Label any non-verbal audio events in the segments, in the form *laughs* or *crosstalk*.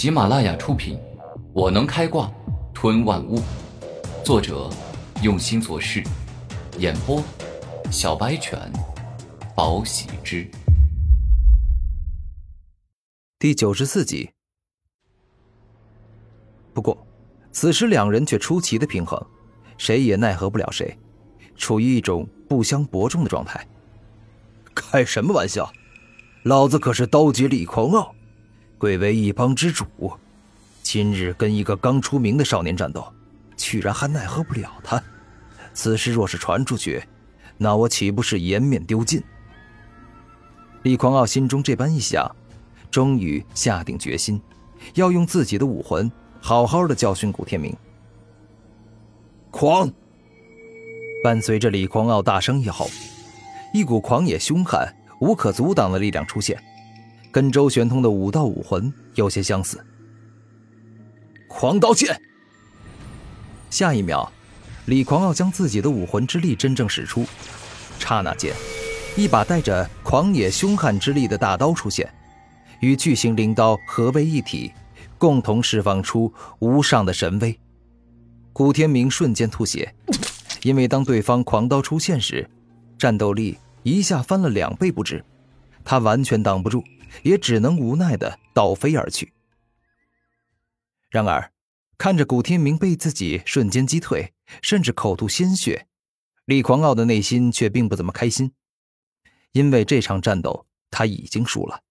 喜马拉雅出品，《我能开挂吞万物》，作者用心做事，演播小白犬，宝喜之，第九十四集。不过，此时两人却出奇的平衡，谁也奈何不了谁，处于一种不相伯仲的状态。开什么玩笑！老子可是刀劫李狂傲，贵为一帮之主。今日跟一个刚出名的少年战斗，居然还奈何不了他。此事若是传出去，那我岂不是颜面丢尽？李狂傲心中这般一想，终于下定决心，要用自己的武魂好好的教训古天明。狂！伴随着李狂傲大声一吼，一股狂野凶悍。无可阻挡的力量出现，跟周玄通的武道武魂有些相似。狂刀剑。下一秒，李狂傲将自己的武魂之力真正使出，刹那间，一把带着狂野凶悍之力的大刀出现，与巨型灵刀合为一体，共同释放出无上的神威。古天明瞬间吐血，因为当对方狂刀出现时，战斗力。一下翻了两倍不止，他完全挡不住，也只能无奈的倒飞而去。然而，看着古天明被自己瞬间击退，甚至口吐鲜血，李狂傲的内心却并不怎么开心，因为这场战斗他已经输了，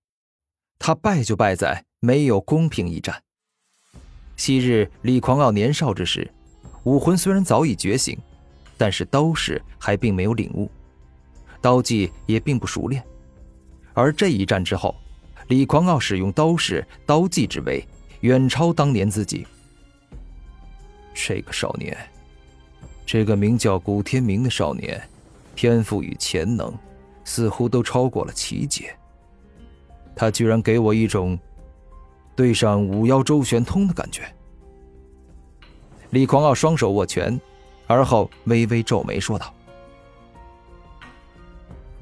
他败就败在没有公平一战。昔日李狂傲年少之时，武魂虽然早已觉醒，但是刀式还并没有领悟。刀技也并不熟练，而这一战之后，李狂傲使用刀式、刀技之威，远超当年自己。这个少年，这个名叫古天明的少年，天赋与潜能，似乎都超过了奇杰。他居然给我一种对上五妖周玄通的感觉。李狂傲双手握拳，而后微微皱眉说道。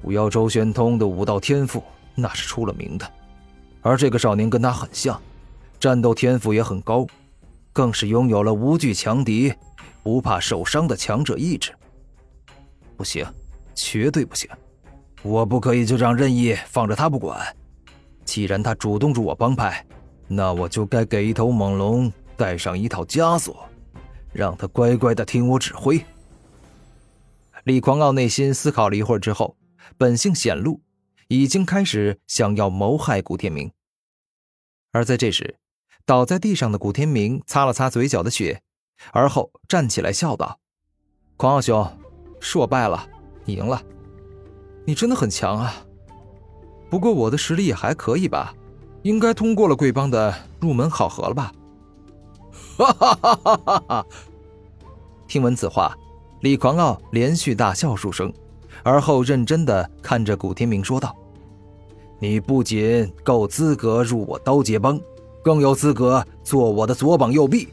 五妖周玄通的武道天赋那是出了名的，而这个少年跟他很像，战斗天赋也很高，更是拥有了无惧强敌、不怕受伤的强者意志。不行，绝对不行！我不可以就这样任意放着他不管。既然他主动入我帮派，那我就该给一头猛龙带上一套枷锁，让他乖乖的听我指挥。李狂傲内心思考了一会儿之后。本性显露，已经开始想要谋害古天明。而在这时，倒在地上的古天明擦了擦嘴角的血，而后站起来笑道：“狂傲兄，是我败了，你赢了。你真的很强啊！不过我的实力也还可以吧，应该通过了贵帮的入门考核了吧？”哈哈哈哈哈哈！听闻此话，李狂傲连续大笑数声。而后认真的看着古天明说道：“你不仅够资格入我刀劫帮，更有资格做我的左膀右臂，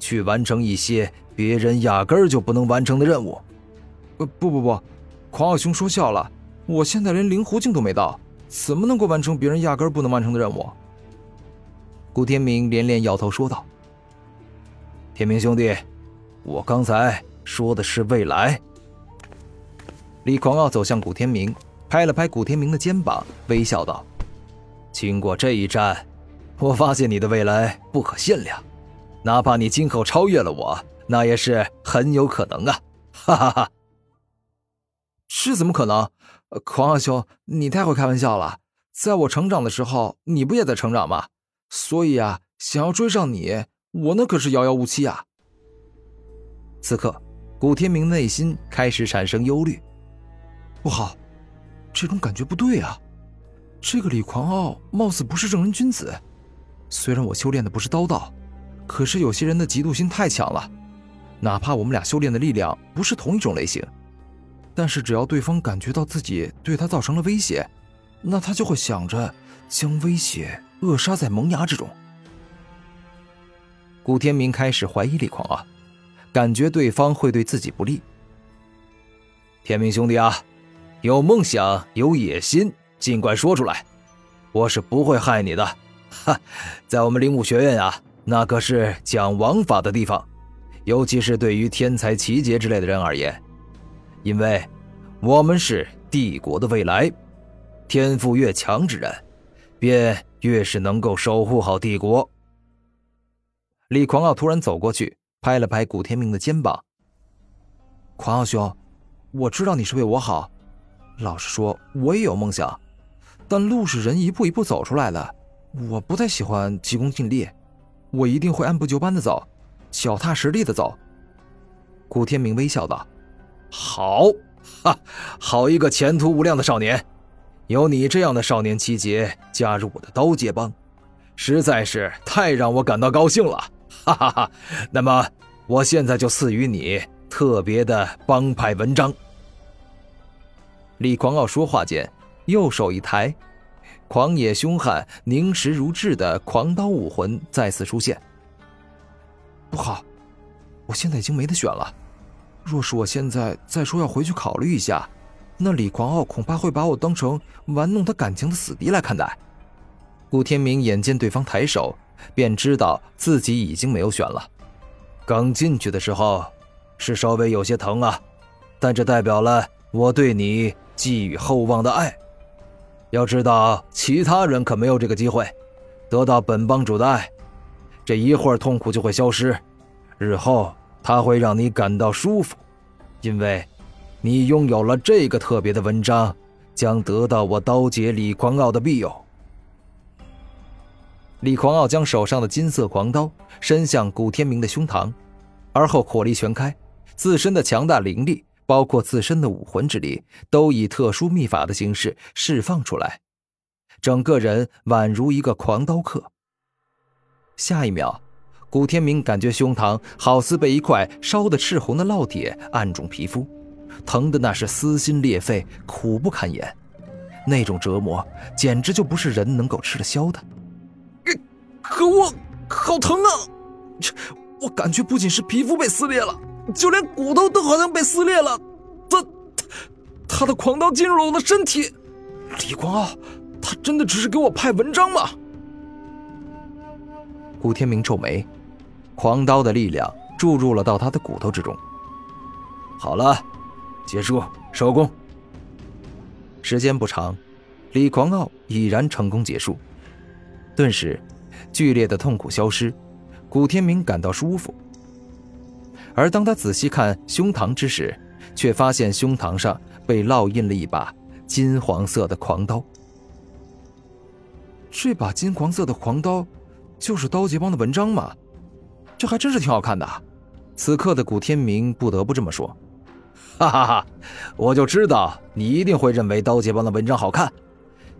去完成一些别人压根儿就不能完成的任务。”“呃，不不不，狂傲兄说笑了，我现在连灵狐境都没到，怎么能够完成别人压根儿不能完成的任务？”古天明连连摇头说道：“天明兄弟，我刚才说的是未来。”李狂傲走向古天明，拍了拍古天明的肩膀，微笑道：“经过这一战，我发现你的未来不可限量，哪怕你今后超越了我，那也是很有可能啊！” *laughs* 哈哈哈。这怎么可能？狂傲兄，你太会开玩笑了。在我成长的时候，你不也在成长吗？所以啊，想要追上你，我那可是遥遥无期啊。此刻，古天明内心开始产生忧虑。不好，这种感觉不对啊！这个李狂傲貌似不是正人君子。虽然我修炼的不是刀道，可是有些人的嫉妒心太强了。哪怕我们俩修炼的力量不是同一种类型，但是只要对方感觉到自己对他造成了威胁，那他就会想着将威胁扼杀在萌芽之中。古天明开始怀疑李狂傲，感觉对方会对自己不利。天明兄弟啊！有梦想、有野心，尽管说出来，我是不会害你的。哈，在我们灵武学院啊，那可是讲王法的地方，尤其是对于天才奇杰之类的人而言，因为我们是帝国的未来，天赋越强之人，便越是能够守护好帝国。李狂傲突然走过去，拍了拍古天明的肩膀：“狂傲兄，我知道你是为我好。老实说，我也有梦想，但路是人一步一步走出来的。”我不太喜欢急功近利，我一定会按部就班的走，脚踏实地的走。古天明微笑道：“好，哈，好一个前途无量的少年！有你这样的少年奇杰加入我的刀界帮，实在是太让我感到高兴了！哈哈哈。那么，我现在就赐予你特别的帮派文章。”李狂傲说话间，右手一抬。狂野凶悍、凝实如炙的狂刀武魂再次出现。不好，我现在已经没得选了。若是我现在再说要回去考虑一下，那李狂傲恐怕会把我当成玩弄他感情的死敌来看待。顾天明眼见对方抬手，便知道自己已经没有选了。刚进去的时候，是稍微有些疼啊，但这代表了我对你寄予厚望的爱。要知道，其他人可没有这个机会，得到本帮主的爱，这一会儿痛苦就会消失，日后他会让你感到舒服，因为，你拥有了这个特别的文章，将得到我刀姐李狂傲的庇佑。李狂傲将手上的金色狂刀伸向古天明的胸膛，而后火力全开，自身的强大灵力。包括自身的武魂之力，都以特殊秘法的形式释放出来，整个人宛如一个狂刀客。下一秒，古天明感觉胸膛好似被一块烧得赤红的烙铁按中皮肤，疼的那是撕心裂肺，苦不堪言。那种折磨简直就不是人能够吃得消的。可恶，好疼啊！我感觉不仅是皮肤被撕裂了。就连骨头都好像被撕裂了，他他的狂刀进入了我的身体。李光傲，他真的只是给我派文章吗？古天明皱眉，狂刀的力量注入了到他的骨头之中。好了，结束，收工。时间不长，李狂傲已然成功结束。顿时，剧烈的痛苦消失，古天明感到舒服。而当他仔细看胸膛之时，却发现胸膛上被烙印了一把金黄色的狂刀。这把金黄色的狂刀，就是刀杰帮的文章吗？这还真是挺好看的。此刻的古天明不得不这么说：“哈哈哈，我就知道你一定会认为刀杰帮的文章好看，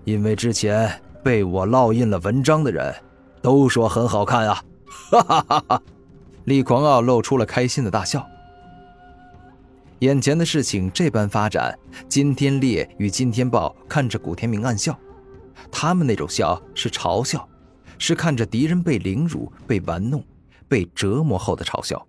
因为之前被我烙印了文章的人，都说很好看啊！”哈哈哈哈。李狂傲露出了开心的大笑。眼前的事情这般发展，金天烈与金天豹看着古天明暗笑，他们那种笑是嘲笑，是看着敌人被凌辱、被玩弄、被折磨后的嘲笑。